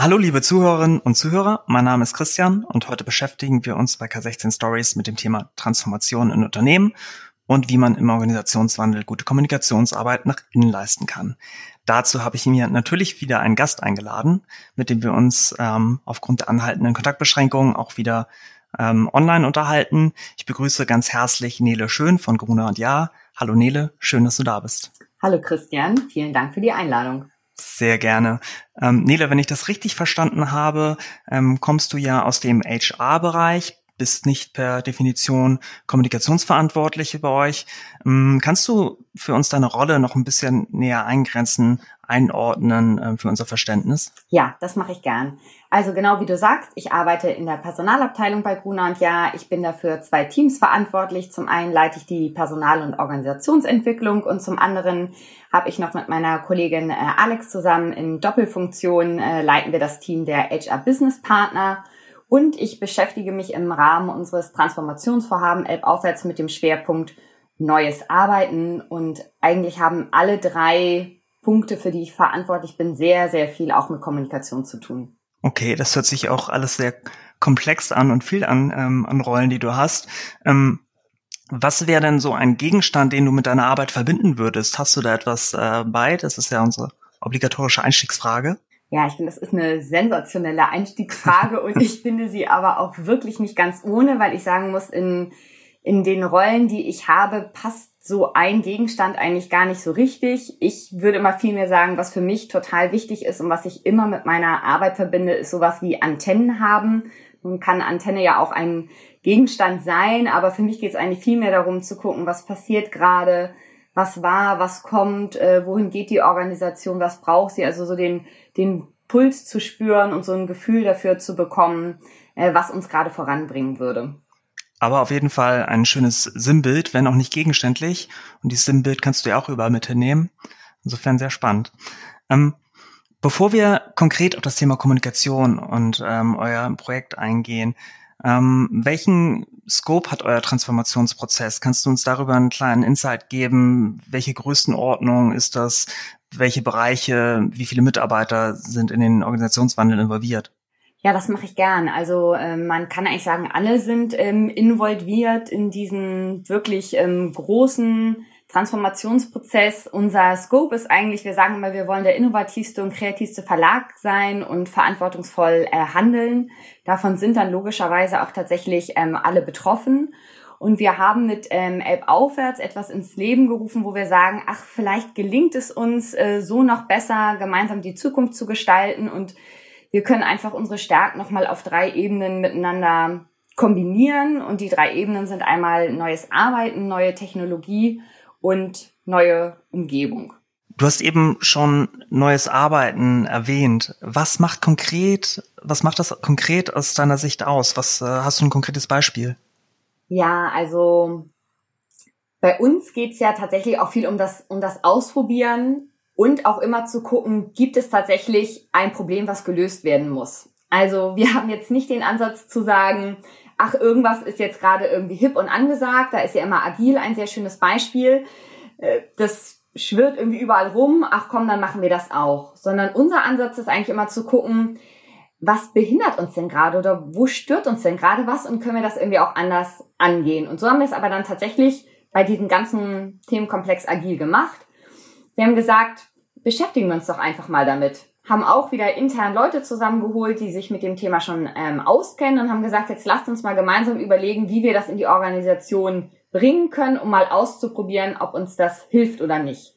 Hallo liebe Zuhörerinnen und Zuhörer, mein Name ist Christian und heute beschäftigen wir uns bei K16 Stories mit dem Thema Transformation in Unternehmen und wie man im Organisationswandel gute Kommunikationsarbeit nach innen leisten kann. Dazu habe ich mir natürlich wieder einen Gast eingeladen, mit dem wir uns ähm, aufgrund der anhaltenden Kontaktbeschränkungen auch wieder ähm, online unterhalten. Ich begrüße ganz herzlich Nele Schön von Gruner und Ja. Hallo Nele, schön, dass du da bist. Hallo Christian, vielen Dank für die Einladung. Sehr gerne. Ähm, Nele, wenn ich das richtig verstanden habe, ähm, kommst du ja aus dem HR-Bereich, bist nicht per Definition Kommunikationsverantwortliche bei euch. Ähm, kannst du für uns deine Rolle noch ein bisschen näher eingrenzen, einordnen äh, für unser Verständnis? Ja, das mache ich gern. Also genau wie du sagst, ich arbeite in der Personalabteilung bei Gruner und Ja. Ich bin dafür zwei Teams verantwortlich. Zum einen leite ich die Personal- und Organisationsentwicklung und zum anderen habe ich noch mit meiner Kollegin äh, Alex zusammen in Doppelfunktion äh, leiten wir das Team der HR Business Partner. Und ich beschäftige mich im Rahmen unseres Transformationsvorhaben Elb aufwärts mit dem Schwerpunkt Neues Arbeiten. Und eigentlich haben alle drei Punkte, für die ich verantwortlich bin, sehr, sehr viel auch mit Kommunikation zu tun. Okay, das hört sich auch alles sehr komplex an und viel an, ähm, an Rollen, die du hast. Ähm, was wäre denn so ein Gegenstand, den du mit deiner Arbeit verbinden würdest? Hast du da etwas äh, bei? Das ist ja unsere obligatorische Einstiegsfrage. Ja, ich finde, das ist eine sensationelle Einstiegsfrage und ich finde sie aber auch wirklich nicht ganz ohne, weil ich sagen muss, in, in den Rollen, die ich habe, passt so ein Gegenstand eigentlich gar nicht so richtig. Ich würde immer viel mehr sagen, was für mich total wichtig ist und was ich immer mit meiner Arbeit verbinde, ist sowas wie Antennen haben. Nun kann Antenne ja auch ein Gegenstand sein, aber für mich geht es eigentlich viel mehr darum zu gucken, was passiert gerade, was war, was kommt, äh, wohin geht die Organisation, was braucht sie, also so den, den Puls zu spüren und so ein Gefühl dafür zu bekommen, äh, was uns gerade voranbringen würde. Aber auf jeden Fall ein schönes Sinnbild, wenn auch nicht gegenständlich. Und dieses Sinnbild kannst du ja auch überall mitnehmen. Insofern sehr spannend. Ähm, bevor wir konkret auf das Thema Kommunikation und ähm, euer Projekt eingehen, ähm, welchen Scope hat euer Transformationsprozess? Kannst du uns darüber einen kleinen Insight geben? Welche Größenordnung ist das? Welche Bereiche, wie viele Mitarbeiter sind in den Organisationswandel involviert? Ja, das mache ich gern. Also ähm, man kann eigentlich sagen, alle sind ähm, involviert in diesen wirklich ähm, großen Transformationsprozess. Unser Scope ist eigentlich, wir sagen immer, wir wollen der innovativste und kreativste Verlag sein und verantwortungsvoll äh, handeln. Davon sind dann logischerweise auch tatsächlich ähm, alle betroffen. Und wir haben mit ähm, Elb aufwärts etwas ins Leben gerufen, wo wir sagen, ach, vielleicht gelingt es uns äh, so noch besser, gemeinsam die Zukunft zu gestalten und wir können einfach unsere Stärken nochmal auf drei Ebenen miteinander kombinieren. Und die drei Ebenen sind einmal neues Arbeiten, neue Technologie und neue Umgebung. Du hast eben schon neues Arbeiten erwähnt. Was macht konkret, was macht das konkret aus deiner Sicht aus? Was äh, hast du ein konkretes Beispiel? Ja, also bei uns geht's ja tatsächlich auch viel um das, um das Ausprobieren und auch immer zu gucken, gibt es tatsächlich ein Problem, was gelöst werden muss. Also wir haben jetzt nicht den Ansatz zu sagen, ach, irgendwas ist jetzt gerade irgendwie hip und angesagt, da ist ja immer agil ein sehr schönes Beispiel. Äh, das schwirrt irgendwie überall rum, ach komm, dann machen wir das auch. Sondern unser Ansatz ist eigentlich immer zu gucken, was behindert uns denn gerade oder wo stört uns denn gerade was und können wir das irgendwie auch anders angehen. Und so haben wir es aber dann tatsächlich bei diesem ganzen Themenkomplex agil gemacht. Wir haben gesagt, beschäftigen wir uns doch einfach mal damit. Haben auch wieder intern Leute zusammengeholt, die sich mit dem Thema schon ähm, auskennen und haben gesagt, jetzt lasst uns mal gemeinsam überlegen, wie wir das in die Organisation bringen können, um mal auszuprobieren, ob uns das hilft oder nicht.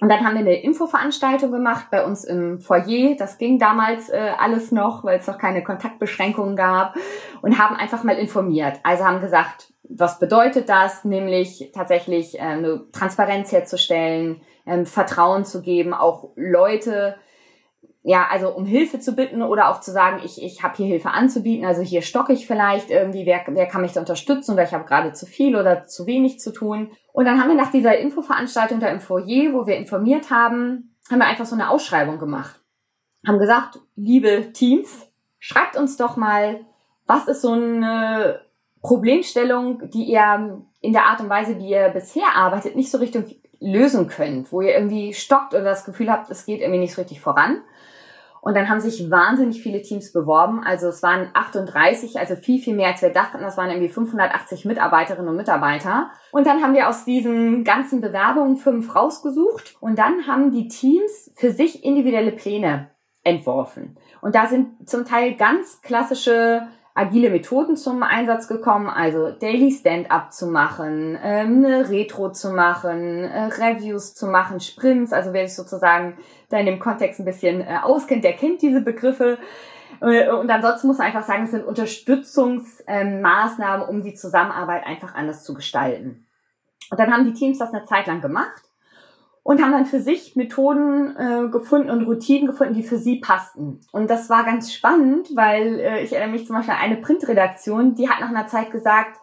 Und dann haben wir eine Infoveranstaltung gemacht bei uns im Foyer. Das ging damals äh, alles noch, weil es noch keine Kontaktbeschränkungen gab und haben einfach mal informiert. Also haben gesagt, was bedeutet das? Nämlich tatsächlich äh, eine Transparenz herzustellen, ähm, Vertrauen zu geben, auch Leute ja, also um Hilfe zu bitten oder auch zu sagen, ich, ich habe hier Hilfe anzubieten, also hier stocke ich vielleicht irgendwie, wer, wer kann mich da unterstützen oder ich habe gerade zu viel oder zu wenig zu tun. Und dann haben wir nach dieser Infoveranstaltung da im Foyer, wo wir informiert haben, haben wir einfach so eine Ausschreibung gemacht. Haben gesagt, liebe Teams, schreibt uns doch mal, was ist so eine Problemstellung, die ihr in der Art und Weise, wie ihr bisher arbeitet, nicht so richtig lösen könnt, wo ihr irgendwie stockt oder das Gefühl habt, es geht irgendwie nicht so richtig voran. Und dann haben sich wahnsinnig viele Teams beworben. Also es waren 38, also viel, viel mehr als wir dachten. Das waren irgendwie 580 Mitarbeiterinnen und Mitarbeiter. Und dann haben wir aus diesen ganzen Bewerbungen fünf rausgesucht. Und dann haben die Teams für sich individuelle Pläne entworfen. Und da sind zum Teil ganz klassische agile Methoden zum Einsatz gekommen, also Daily Stand-up zu machen, ähm, eine Retro zu machen, äh, Reviews zu machen, Sprints, also wer sich sozusagen da in dem Kontext ein bisschen äh, auskennt, der kennt diese Begriffe. Äh, und ansonsten muss man einfach sagen, es sind Unterstützungsmaßnahmen, um die Zusammenarbeit einfach anders zu gestalten. Und dann haben die Teams das eine Zeit lang gemacht und haben dann für sich Methoden äh, gefunden und Routinen gefunden, die für sie passten. Und das war ganz spannend, weil äh, ich erinnere mich zum Beispiel an eine Printredaktion, die hat nach einer Zeit gesagt,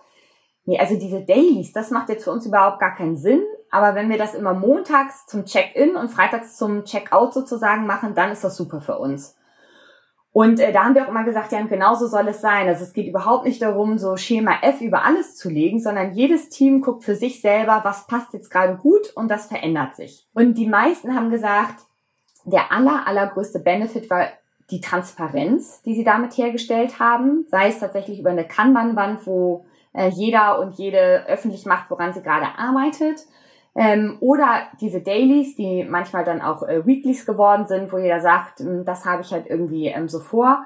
nee, also diese Dailies, das macht jetzt für uns überhaupt gar keinen Sinn. Aber wenn wir das immer montags zum Check-in und freitags zum Check-out sozusagen machen, dann ist das super für uns. Und äh, da haben wir auch immer gesagt, ja, und genauso soll es sein. Also es geht überhaupt nicht darum, so Schema F über alles zu legen, sondern jedes Team guckt für sich selber, was passt jetzt gerade gut und das verändert sich. Und die meisten haben gesagt, der aller, allergrößte Benefit war die Transparenz, die sie damit hergestellt haben, sei es tatsächlich über eine Kanban-Wand, wo äh, jeder und jede öffentlich macht, woran sie gerade arbeitet, ähm, oder diese Dailies, die manchmal dann auch äh, Weeklies geworden sind, wo jeder sagt, hm, das habe ich halt irgendwie ähm, so vor.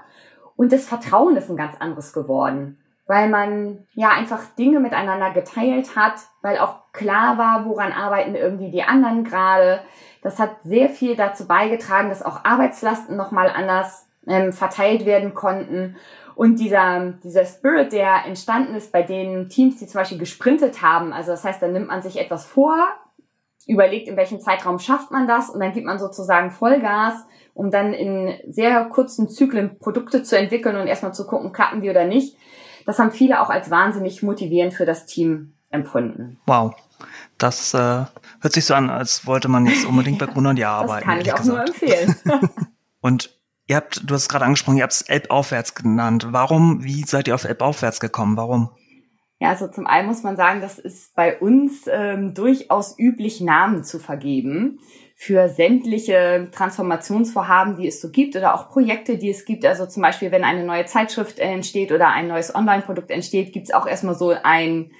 Und das Vertrauen ist ein ganz anderes geworden, weil man ja einfach Dinge miteinander geteilt hat, weil auch klar war, woran arbeiten irgendwie die anderen gerade. Das hat sehr viel dazu beigetragen, dass auch Arbeitslasten nochmal anders ähm, verteilt werden konnten. Und dieser, dieser Spirit, der entstanden ist bei den Teams, die zum Beispiel gesprintet haben, also das heißt, dann nimmt man sich etwas vor, überlegt, in welchem Zeitraum schafft man das und dann gibt man sozusagen Vollgas, um dann in sehr kurzen Zyklen Produkte zu entwickeln und erstmal zu gucken, klappen die oder nicht. Das haben viele auch als wahnsinnig motivierend für das Team empfunden. Wow. Das äh, hört sich so an, als wollte man jetzt unbedingt bei Gruner und Jahr arbeiten. Das kann ich auch gesagt. nur empfehlen. und ihr habt, du hast gerade angesprochen, ihr habt es Elb aufwärts genannt. Warum, wie seid ihr auf Elb aufwärts gekommen? Warum? Ja, also zum einen muss man sagen, das ist bei uns ähm, durchaus üblich, Namen zu vergeben für sämtliche Transformationsvorhaben, die es so gibt oder auch Projekte, die es gibt. Also zum Beispiel, wenn eine neue Zeitschrift entsteht oder ein neues Online-Produkt entsteht, gibt es auch erstmal so einen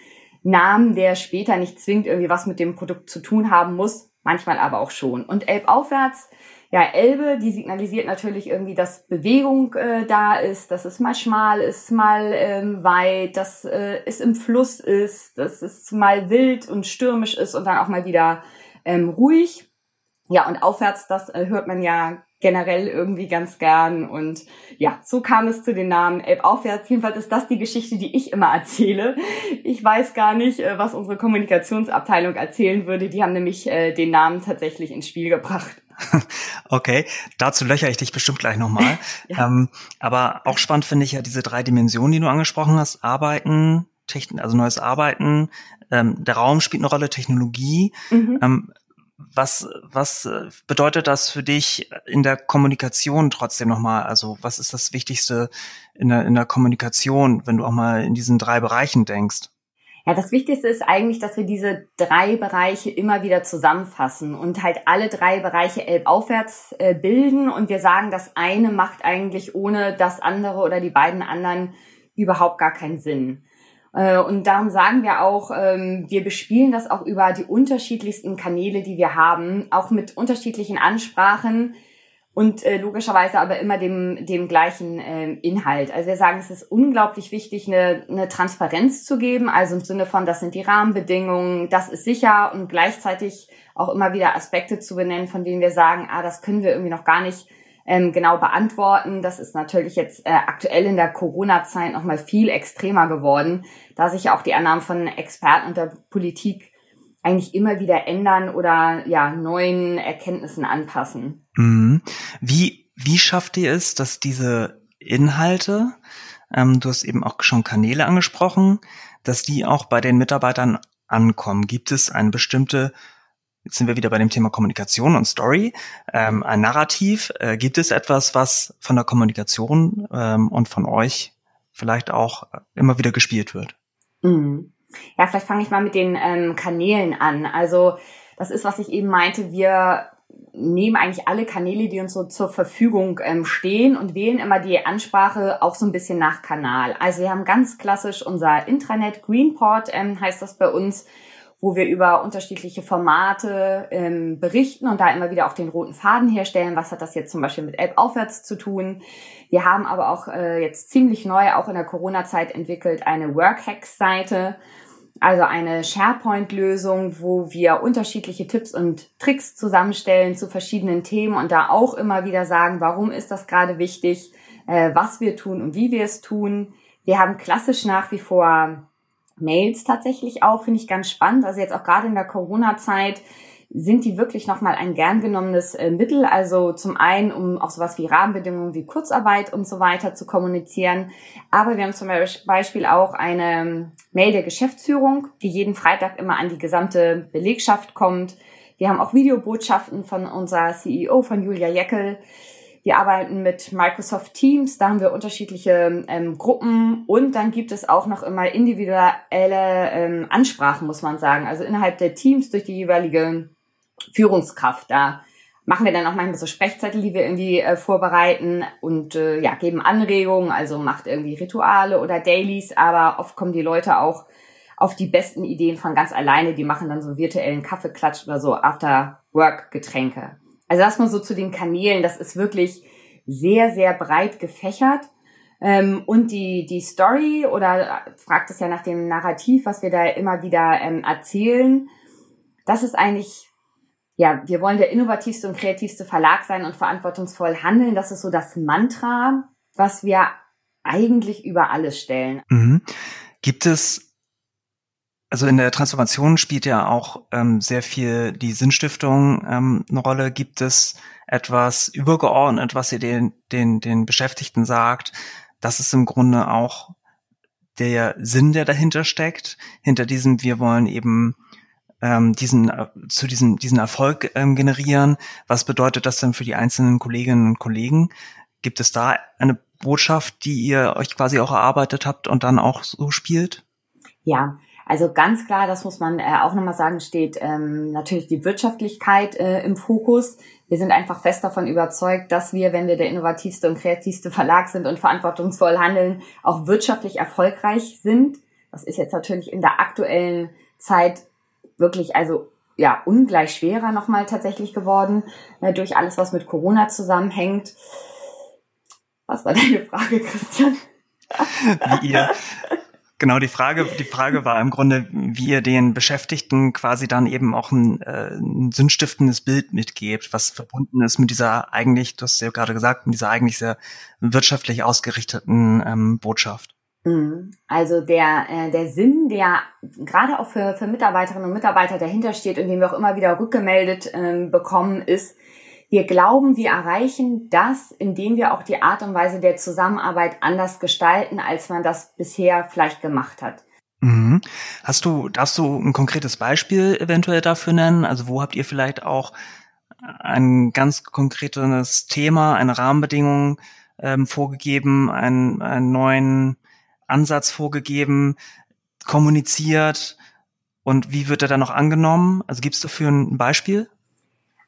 Namen, der später nicht zwingend irgendwie was mit dem Produkt zu tun haben muss, manchmal aber auch schon. Und Elb aufwärts ja, Elbe, die signalisiert natürlich irgendwie, dass Bewegung äh, da ist, dass es mal schmal ist, mal ähm, weit, dass äh, es im Fluss ist, dass es mal wild und stürmisch ist und dann auch mal wieder ähm, ruhig. Ja, und aufwärts, das äh, hört man ja generell irgendwie ganz gern. Und ja, so kam es zu den Namen Elb aufwärts. Jedenfalls ist das die Geschichte, die ich immer erzähle. Ich weiß gar nicht, äh, was unsere Kommunikationsabteilung erzählen würde. Die haben nämlich äh, den Namen tatsächlich ins Spiel gebracht. Okay, dazu löcher ich dich bestimmt gleich nochmal. ja. ähm, aber auch spannend finde ich ja diese drei Dimensionen, die du angesprochen hast. Arbeiten, Techn also neues Arbeiten, ähm, der Raum spielt eine Rolle, Technologie. Mhm. Ähm, was, was äh, bedeutet das für dich in der Kommunikation trotzdem nochmal? Also was ist das Wichtigste in der, in der Kommunikation, wenn du auch mal in diesen drei Bereichen denkst? Ja, das Wichtigste ist eigentlich, dass wir diese drei Bereiche immer wieder zusammenfassen und halt alle drei Bereiche elbaufwärts äh, bilden und wir sagen, das eine macht eigentlich ohne das andere oder die beiden anderen überhaupt gar keinen Sinn. Äh, und darum sagen wir auch, ähm, wir bespielen das auch über die unterschiedlichsten Kanäle, die wir haben, auch mit unterschiedlichen Ansprachen, und äh, logischerweise aber immer dem, dem gleichen äh, Inhalt. Also wir sagen, es ist unglaublich wichtig, eine, eine Transparenz zu geben, also im Sinne von, das sind die Rahmenbedingungen, das ist sicher und gleichzeitig auch immer wieder Aspekte zu benennen, von denen wir sagen, ah, das können wir irgendwie noch gar nicht ähm, genau beantworten. Das ist natürlich jetzt äh, aktuell in der Corona-Zeit nochmal viel extremer geworden, da sich auch die Annahmen von Experten und der Politik eigentlich immer wieder ändern oder ja neuen Erkenntnissen anpassen. Mhm. Wie wie schafft ihr es, dass diese Inhalte, ähm, du hast eben auch schon Kanäle angesprochen, dass die auch bei den Mitarbeitern ankommen? Gibt es eine bestimmte Jetzt sind wir wieder bei dem Thema Kommunikation und Story. Ähm, ein Narrativ. Äh, gibt es etwas, was von der Kommunikation ähm, und von euch vielleicht auch immer wieder gespielt wird? Mhm. Ja, vielleicht fange ich mal mit den ähm, Kanälen an. Also das ist, was ich eben meinte. Wir nehmen eigentlich alle Kanäle, die uns so zur Verfügung ähm, stehen und wählen immer die Ansprache auch so ein bisschen nach Kanal. Also wir haben ganz klassisch unser Intranet, Greenport ähm, heißt das bei uns, wo wir über unterschiedliche Formate ähm, berichten und da immer wieder auch den roten Faden herstellen. Was hat das jetzt zum Beispiel mit App aufwärts zu tun? Wir haben aber auch äh, jetzt ziemlich neu, auch in der Corona-Zeit entwickelt, eine Workhacks-Seite, also eine SharePoint-Lösung, wo wir unterschiedliche Tipps und Tricks zusammenstellen zu verschiedenen Themen und da auch immer wieder sagen, warum ist das gerade wichtig, äh, was wir tun und wie wir es tun. Wir haben klassisch nach wie vor Mails tatsächlich auch, finde ich ganz spannend. Also jetzt auch gerade in der Corona-Zeit sind die wirklich nochmal ein gern genommenes äh, Mittel. Also zum einen, um auch sowas wie Rahmenbedingungen wie Kurzarbeit und so weiter zu kommunizieren. Aber wir haben zum Beispiel auch eine ähm, Mail der Geschäftsführung, die jeden Freitag immer an die gesamte Belegschaft kommt. Wir haben auch Videobotschaften von unserer CEO, von Julia Jeckel. Wir arbeiten mit Microsoft Teams, da haben wir unterschiedliche ähm, Gruppen und dann gibt es auch noch immer individuelle ähm, Ansprachen, muss man sagen. Also innerhalb der Teams durch die jeweilige Führungskraft. Da machen wir dann auch manchmal so Sprechzettel, die wir irgendwie äh, vorbereiten und äh, ja, geben Anregungen, also macht irgendwie Rituale oder Dailies, aber oft kommen die Leute auch auf die besten Ideen von ganz alleine. Die machen dann so virtuellen Kaffeeklatsch oder so After-Work-Getränke. Also das mal so zu den Kanälen, das ist wirklich sehr, sehr breit gefächert. Ähm, und die, die Story oder fragt es ja nach dem Narrativ, was wir da immer wieder ähm, erzählen, das ist eigentlich, ja, wir wollen der innovativste und kreativste Verlag sein und verantwortungsvoll handeln. Das ist so das Mantra, was wir eigentlich über alles stellen. Mhm. Gibt es also in der Transformation spielt ja auch ähm, sehr viel die Sinnstiftung ähm, eine Rolle. Gibt es etwas übergeordnet, was ihr den, den, den Beschäftigten sagt? Das ist im Grunde auch der Sinn, der dahinter steckt. Hinter diesem, wir wollen eben ähm, diesen äh, zu diesem diesen Erfolg ähm, generieren. Was bedeutet das denn für die einzelnen Kolleginnen und Kollegen? Gibt es da eine Botschaft, die ihr euch quasi auch erarbeitet habt und dann auch so spielt? Ja, also ganz klar, das muss man äh, auch nochmal sagen, steht ähm, natürlich die Wirtschaftlichkeit äh, im Fokus. Wir sind einfach fest davon überzeugt, dass wir, wenn wir der innovativste und kreativste Verlag sind und verantwortungsvoll handeln, auch wirtschaftlich erfolgreich sind. Das ist jetzt natürlich in der aktuellen Zeit wirklich, also ja, ungleich schwerer nochmal tatsächlich geworden, äh, durch alles, was mit Corona zusammenhängt. Was war deine Frage, Christian? Wie ihr Genau, die Frage, die Frage war im Grunde, wie ihr den Beschäftigten quasi dann eben auch ein, äh, ein sinnstiftendes Bild mitgebt, was verbunden ist mit dieser eigentlich, du hast ja gerade gesagt, mit dieser eigentlich sehr wirtschaftlich ausgerichteten ähm, Botschaft. Mhm. Also der, äh, der Sinn, der gerade auch für, für Mitarbeiterinnen und Mitarbeiter dahinter steht und den wir auch immer wieder rückgemeldet äh, bekommen, ist, wir glauben, wir erreichen das, indem wir auch die Art und Weise der Zusammenarbeit anders gestalten, als man das bisher vielleicht gemacht hat. Mhm. Hast du, darfst du ein konkretes Beispiel eventuell dafür nennen? Also wo habt ihr vielleicht auch ein ganz konkretes Thema, eine Rahmenbedingung ähm, vorgegeben, einen, einen neuen Ansatz vorgegeben, kommuniziert und wie wird er dann noch angenommen? Also gibt es dafür ein Beispiel?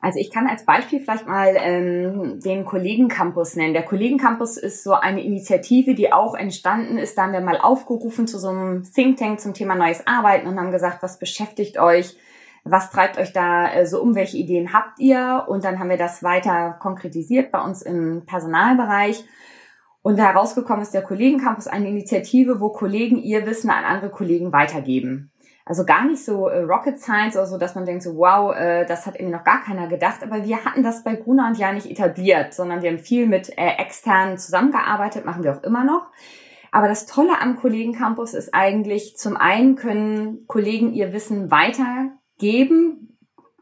Also ich kann als Beispiel vielleicht mal ähm, den Kollegencampus nennen. Der Kollegencampus ist so eine Initiative, die auch entstanden ist. Da haben wir mal aufgerufen zu so einem Think Tank zum Thema neues Arbeiten und haben gesagt, was beschäftigt euch? Was treibt euch da äh, so um? Welche Ideen habt ihr? Und dann haben wir das weiter konkretisiert bei uns im Personalbereich. Und herausgekommen ist der Kollegencampus eine Initiative, wo Kollegen ihr Wissen an andere Kollegen weitergeben. Also gar nicht so äh, Rocket Science oder so, dass man denkt so, wow, äh, das hat irgendwie noch gar keiner gedacht. Aber wir hatten das bei Gruner und ja nicht etabliert, sondern wir haben viel mit äh, externen zusammengearbeitet, machen wir auch immer noch. Aber das Tolle am Kollegencampus ist eigentlich, zum einen können Kollegen ihr Wissen weitergeben,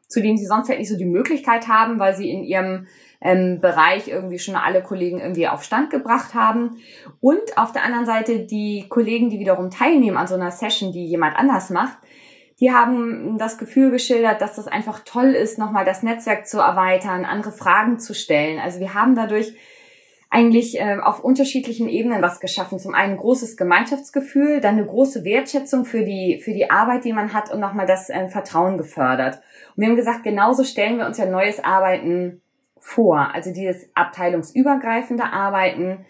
zu dem sie sonst halt nicht so die Möglichkeit haben, weil sie in ihrem ähm, Bereich irgendwie schon alle Kollegen irgendwie auf Stand gebracht haben. Und auf der anderen Seite die Kollegen, die wiederum teilnehmen an so einer Session, die jemand anders macht, die haben das Gefühl geschildert, dass das einfach toll ist, nochmal das Netzwerk zu erweitern, andere Fragen zu stellen. Also wir haben dadurch eigentlich äh, auf unterschiedlichen Ebenen was geschaffen. Zum einen großes Gemeinschaftsgefühl, dann eine große Wertschätzung für die, für die Arbeit, die man hat und nochmal das äh, Vertrauen gefördert. Und wir haben gesagt, genauso stellen wir uns ja neues Arbeiten vor. Also dieses abteilungsübergreifende Arbeiten,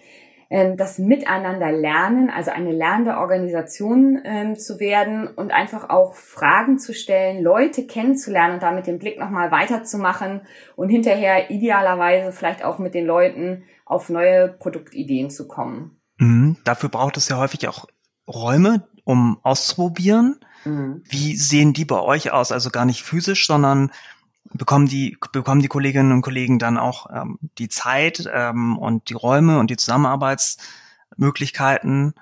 ähm, das Miteinander lernen, also eine lernende Organisation ähm, zu werden und einfach auch Fragen zu stellen, Leute kennenzulernen und damit den Blick nochmal weiterzumachen und hinterher idealerweise vielleicht auch mit den Leuten auf neue Produktideen zu kommen. Mhm. Dafür braucht es ja häufig auch Räume, um auszuprobieren. Mhm. Wie sehen die bei euch aus? Also gar nicht physisch, sondern bekommen die, bekommen die Kolleginnen und Kollegen dann auch ähm, die Zeit ähm, und die Räume und die Zusammenarbeitsmöglichkeiten,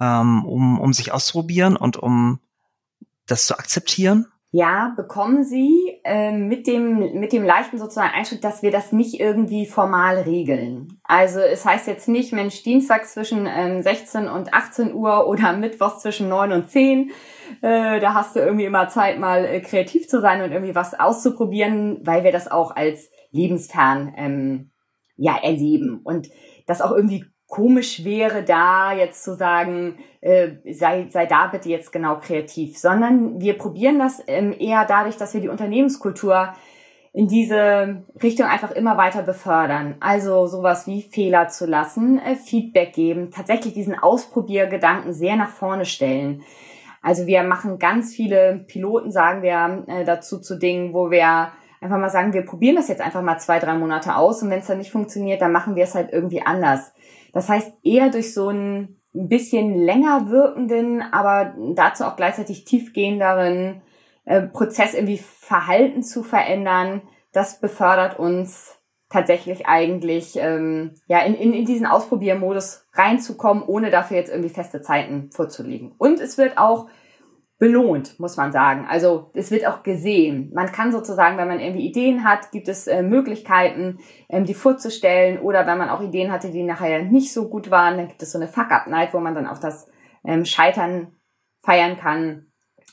ähm, um, um sich auszuprobieren und um das zu akzeptieren? Ja, bekommen Sie äh, mit dem mit dem leichten sozusagen Einschritt, dass wir das nicht irgendwie formal regeln. Also es heißt jetzt nicht, Mensch, Dienstag zwischen ähm, 16 und 18 Uhr oder Mittwoch zwischen 9 und 10. Äh, da hast du irgendwie immer Zeit, mal äh, kreativ zu sein und irgendwie was auszuprobieren, weil wir das auch als lebensfern ähm, ja erleben und das auch irgendwie komisch wäre, da jetzt zu sagen, äh, sei, sei da bitte jetzt genau kreativ, sondern wir probieren das ähm, eher dadurch, dass wir die Unternehmenskultur in diese Richtung einfach immer weiter befördern. Also sowas wie Fehler zu lassen, äh, Feedback geben, tatsächlich diesen Ausprobiergedanken sehr nach vorne stellen. Also wir machen ganz viele Piloten, sagen wir äh, dazu zu Dingen, wo wir einfach mal sagen, wir probieren das jetzt einfach mal zwei, drei Monate aus und wenn es dann nicht funktioniert, dann machen wir es halt irgendwie anders. Das heißt, eher durch so einen ein bisschen länger wirkenden, aber dazu auch gleichzeitig tiefgehenderen äh, Prozess irgendwie Verhalten zu verändern, das befördert uns tatsächlich eigentlich ähm, ja in, in, in diesen Ausprobiermodus reinzukommen, ohne dafür jetzt irgendwie feste Zeiten vorzulegen. Und es wird auch belohnt, muss man sagen. Also es wird auch gesehen. Man kann sozusagen, wenn man irgendwie Ideen hat, gibt es äh, Möglichkeiten, ähm, die vorzustellen. Oder wenn man auch Ideen hatte, die nachher nicht so gut waren, dann gibt es so eine Fuck-Up-Night, wo man dann auch das ähm, Scheitern feiern kann.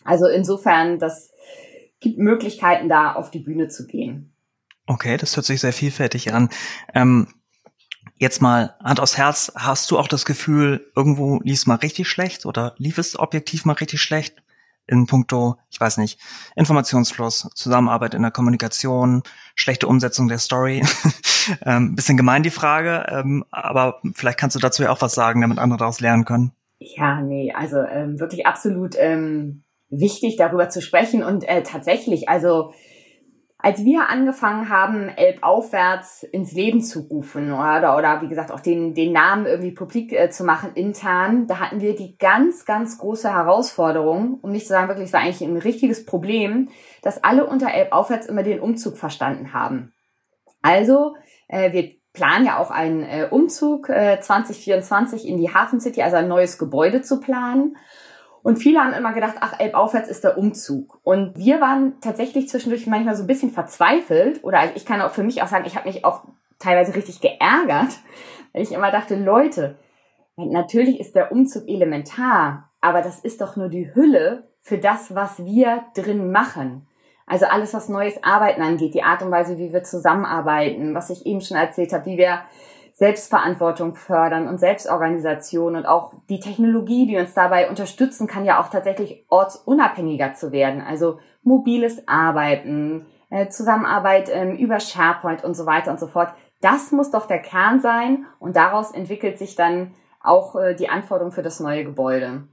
Also insofern, das gibt Möglichkeiten, da auf die Bühne zu gehen. Okay, das hört sich sehr vielfältig an. Ähm Jetzt mal Hand aufs Herz, hast du auch das Gefühl, irgendwo lief es mal richtig schlecht oder lief es objektiv mal richtig schlecht? In puncto, ich weiß nicht, Informationsfluss, Zusammenarbeit in der Kommunikation, schlechte Umsetzung der Story. ähm, bisschen gemein die Frage, ähm, aber vielleicht kannst du dazu ja auch was sagen, damit andere daraus lernen können. Ja, nee, also ähm, wirklich absolut ähm, wichtig, darüber zu sprechen und äh, tatsächlich, also als wir angefangen haben, Elb aufwärts ins Leben zu rufen oder, oder wie gesagt auch den, den Namen irgendwie publik äh, zu machen intern, da hatten wir die ganz, ganz große Herausforderung, um nicht zu sagen, wirklich, es war eigentlich ein richtiges Problem, dass alle unter Elb aufwärts immer den Umzug verstanden haben. Also, äh, wir planen ja auch einen äh, Umzug äh, 2024 in die Hafen City, also ein neues Gebäude zu planen. Und viele haben immer gedacht, ach, Elbaufwärts ist der Umzug. Und wir waren tatsächlich zwischendurch manchmal so ein bisschen verzweifelt. Oder also ich kann auch für mich auch sagen, ich habe mich auch teilweise richtig geärgert, weil ich immer dachte, Leute, natürlich ist der Umzug elementar, aber das ist doch nur die Hülle für das, was wir drin machen. Also alles, was neues Arbeiten angeht, die Art und Weise, wie wir zusammenarbeiten, was ich eben schon erzählt habe, wie wir Selbstverantwortung fördern und Selbstorganisation und auch die Technologie, die uns dabei unterstützen, kann ja auch tatsächlich ortsunabhängiger zu werden. Also mobiles Arbeiten, äh, Zusammenarbeit ähm, über SharePoint und so weiter und so fort. Das muss doch der Kern sein und daraus entwickelt sich dann auch äh, die Anforderung für das neue Gebäude.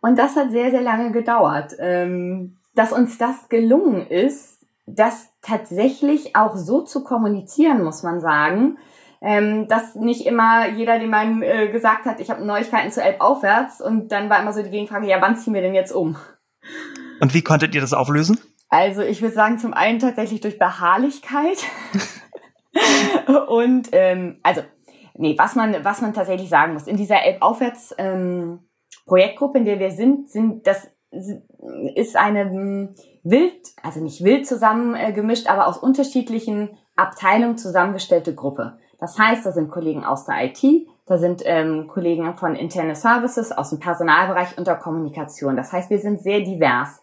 Und das hat sehr, sehr lange gedauert. Ähm, dass uns das gelungen ist, das tatsächlich auch so zu kommunizieren, muss man sagen, ähm, dass nicht immer jeder, dem man äh, gesagt hat, ich habe Neuigkeiten zu Elb aufwärts und dann war immer so die Gegenfrage, ja, wann ziehen wir denn jetzt um? Und wie konntet ihr das auflösen? Also ich würde sagen, zum einen tatsächlich durch Beharrlichkeit und ähm, also nee, was man was man tatsächlich sagen muss in dieser Elb aufwärts ähm, Projektgruppe, in der wir sind, sind das ist eine wild, also nicht wild zusammengemischt, aber aus unterschiedlichen Abteilungen zusammengestellte Gruppe. Das heißt, da sind Kollegen aus der IT, da sind ähm, Kollegen von Interne Services, aus dem Personalbereich und der Kommunikation. Das heißt, wir sind sehr divers.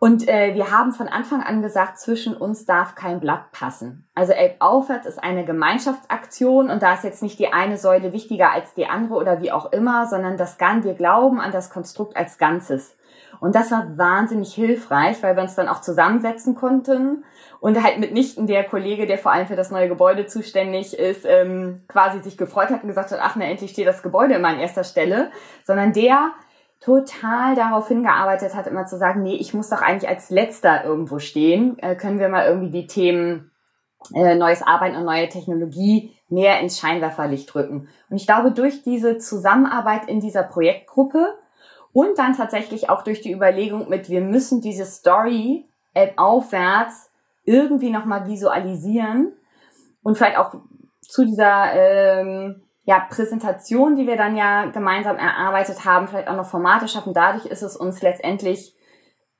Und äh, wir haben von Anfang an gesagt, zwischen uns darf kein Blatt passen. Also Elb aufwärts ist eine Gemeinschaftsaktion und da ist jetzt nicht die eine Säule wichtiger als die andere oder wie auch immer, sondern das Gan wir glauben an das Konstrukt als Ganzes. Und das war wahnsinnig hilfreich, weil wir uns dann auch zusammensetzen konnten und halt mitnichten der Kollege, der vor allem für das neue Gebäude zuständig ist, ähm, quasi sich gefreut hat und gesagt hat, ach, na, endlich steht das Gebäude immer an erster Stelle, sondern der total darauf hingearbeitet hat, immer zu sagen, nee, ich muss doch eigentlich als letzter irgendwo stehen. Äh, können wir mal irgendwie die Themen äh, neues Arbeiten und neue Technologie mehr ins Scheinwerferlicht rücken. Und ich glaube, durch diese Zusammenarbeit in dieser Projektgruppe und dann tatsächlich auch durch die Überlegung mit, wir müssen diese Story App aufwärts irgendwie nochmal visualisieren und vielleicht auch zu dieser ähm, ja, Präsentation, die wir dann ja gemeinsam erarbeitet haben, vielleicht auch noch Formate schaffen. Dadurch ist es uns letztendlich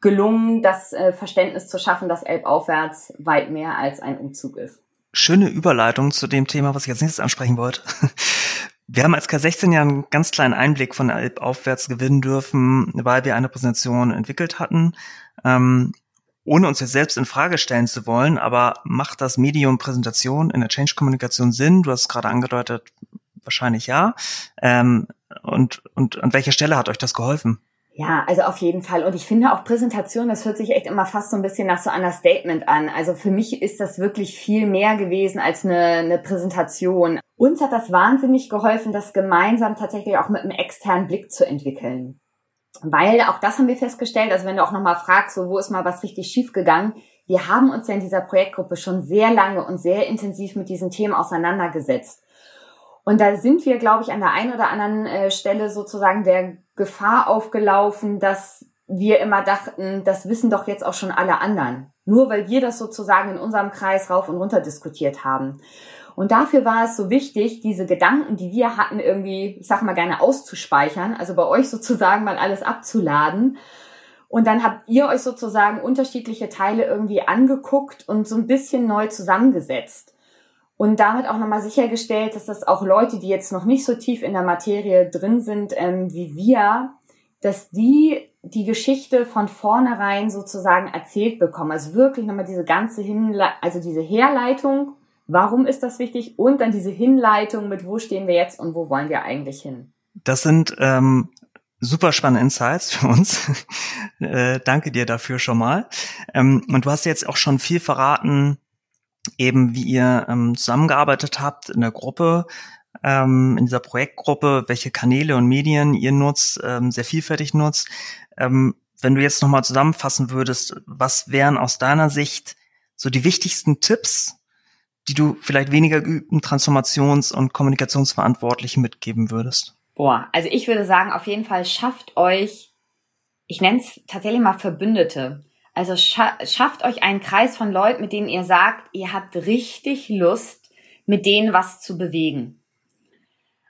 gelungen, das äh, Verständnis zu schaffen, dass Elb aufwärts weit mehr als ein Umzug ist. Schöne Überleitung zu dem Thema, was ich jetzt nächstes ansprechen wollte. Wir haben als K16 ja einen ganz kleinen Einblick von Elb aufwärts gewinnen dürfen, weil wir eine Präsentation entwickelt hatten. Ähm, ohne uns jetzt selbst in Frage stellen zu wollen, aber macht das Medium Präsentation in der Change-Kommunikation Sinn? Du hast es gerade angedeutet, wahrscheinlich ja. Ähm, und, und an welcher Stelle hat euch das geholfen? Ja, also auf jeden Fall. Und ich finde auch Präsentation, das hört sich echt immer fast so ein bisschen nach so einer Statement an. Also für mich ist das wirklich viel mehr gewesen als eine, eine Präsentation. Uns hat das wahnsinnig geholfen, das gemeinsam tatsächlich auch mit einem externen Blick zu entwickeln. Weil auch das haben wir festgestellt, also wenn du auch nochmal fragst, so, wo ist mal was richtig schief gegangen, wir haben uns ja in dieser Projektgruppe schon sehr lange und sehr intensiv mit diesen Themen auseinandergesetzt. Und da sind wir, glaube ich, an der einen oder anderen äh, Stelle sozusagen der Gefahr aufgelaufen, dass wir immer dachten, das wissen doch jetzt auch schon alle anderen. Nur weil wir das sozusagen in unserem Kreis rauf und runter diskutiert haben. Und dafür war es so wichtig, diese Gedanken, die wir hatten, irgendwie, ich sag mal gerne auszuspeichern, also bei euch sozusagen mal alles abzuladen. Und dann habt ihr euch sozusagen unterschiedliche Teile irgendwie angeguckt und so ein bisschen neu zusammengesetzt und damit auch nochmal sichergestellt, dass das auch Leute, die jetzt noch nicht so tief in der Materie drin sind ähm, wie wir, dass die die Geschichte von vornherein sozusagen erzählt bekommen. Also wirklich nochmal diese ganze Hinle also diese Herleitung, warum ist das wichtig und dann diese Hinleitung mit wo stehen wir jetzt und wo wollen wir eigentlich hin. Das sind ähm, super spannende Insights für uns. äh, danke dir dafür schon mal. Ähm, und du hast jetzt auch schon viel verraten eben wie ihr ähm, zusammengearbeitet habt in der Gruppe, ähm, in dieser Projektgruppe, welche Kanäle und Medien ihr nutzt, ähm, sehr vielfältig nutzt. Ähm, wenn du jetzt nochmal zusammenfassen würdest, was wären aus deiner Sicht so die wichtigsten Tipps, die du vielleicht weniger geübten Transformations- und Kommunikationsverantwortlichen mitgeben würdest? Boah, also ich würde sagen, auf jeden Fall schafft euch, ich nenne es tatsächlich mal Verbündete. Also scha schafft euch einen Kreis von Leuten, mit denen ihr sagt, ihr habt richtig Lust, mit denen was zu bewegen.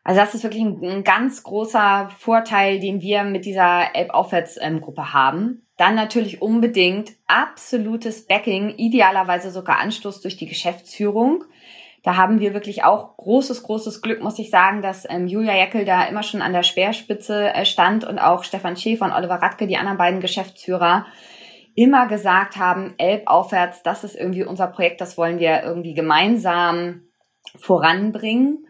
Also das ist wirklich ein, ein ganz großer Vorteil, den wir mit dieser Elb-Aufwärts-Gruppe haben. Dann natürlich unbedingt absolutes Backing, idealerweise sogar Anstoß durch die Geschäftsführung. Da haben wir wirklich auch großes, großes Glück, muss ich sagen, dass ähm, Julia Jeckel da immer schon an der Speerspitze äh, stand und auch Stefan Schäfer und Oliver Radke, die anderen beiden Geschäftsführer, immer gesagt haben, Elb aufwärts, das ist irgendwie unser Projekt, das wollen wir irgendwie gemeinsam voranbringen.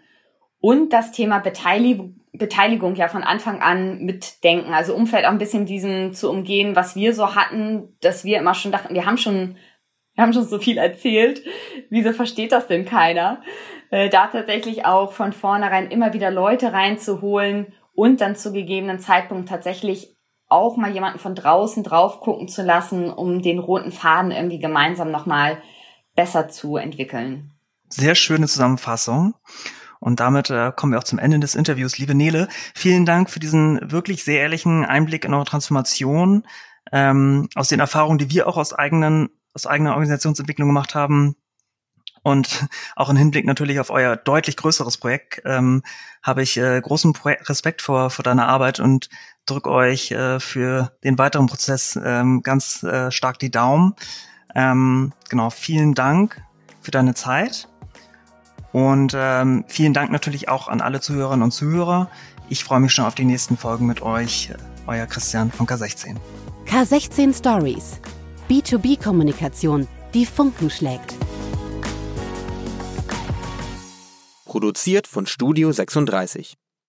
Und das Thema Beteiligung, Beteiligung ja von Anfang an mitdenken. Also um vielleicht auch ein bisschen diesen zu umgehen, was wir so hatten, dass wir immer schon dachten, wir haben schon, wir haben schon so viel erzählt. Wieso versteht das denn keiner? Äh, da tatsächlich auch von vornherein immer wieder Leute reinzuholen und dann zu gegebenen Zeitpunkt tatsächlich auch mal jemanden von draußen drauf gucken zu lassen, um den roten Faden irgendwie gemeinsam nochmal besser zu entwickeln. Sehr schöne Zusammenfassung. Und damit äh, kommen wir auch zum Ende des Interviews. Liebe Nele, vielen Dank für diesen wirklich sehr ehrlichen Einblick in eure Transformation, ähm, aus den Erfahrungen, die wir auch aus eigenen, aus eigener Organisationsentwicklung gemacht haben. Und auch im Hinblick natürlich auf euer deutlich größeres Projekt ähm, habe ich äh, großen Pro Respekt vor, vor deiner Arbeit und drücke euch äh, für den weiteren Prozess ähm, ganz äh, stark die Daumen. Ähm, genau, vielen Dank für deine Zeit. Und ähm, vielen Dank natürlich auch an alle Zuhörerinnen und Zuhörer. Ich freue mich schon auf die nächsten Folgen mit euch. Euer Christian von K16. K16 Stories. B2B-Kommunikation, die Funken schlägt. Produziert von Studio 36.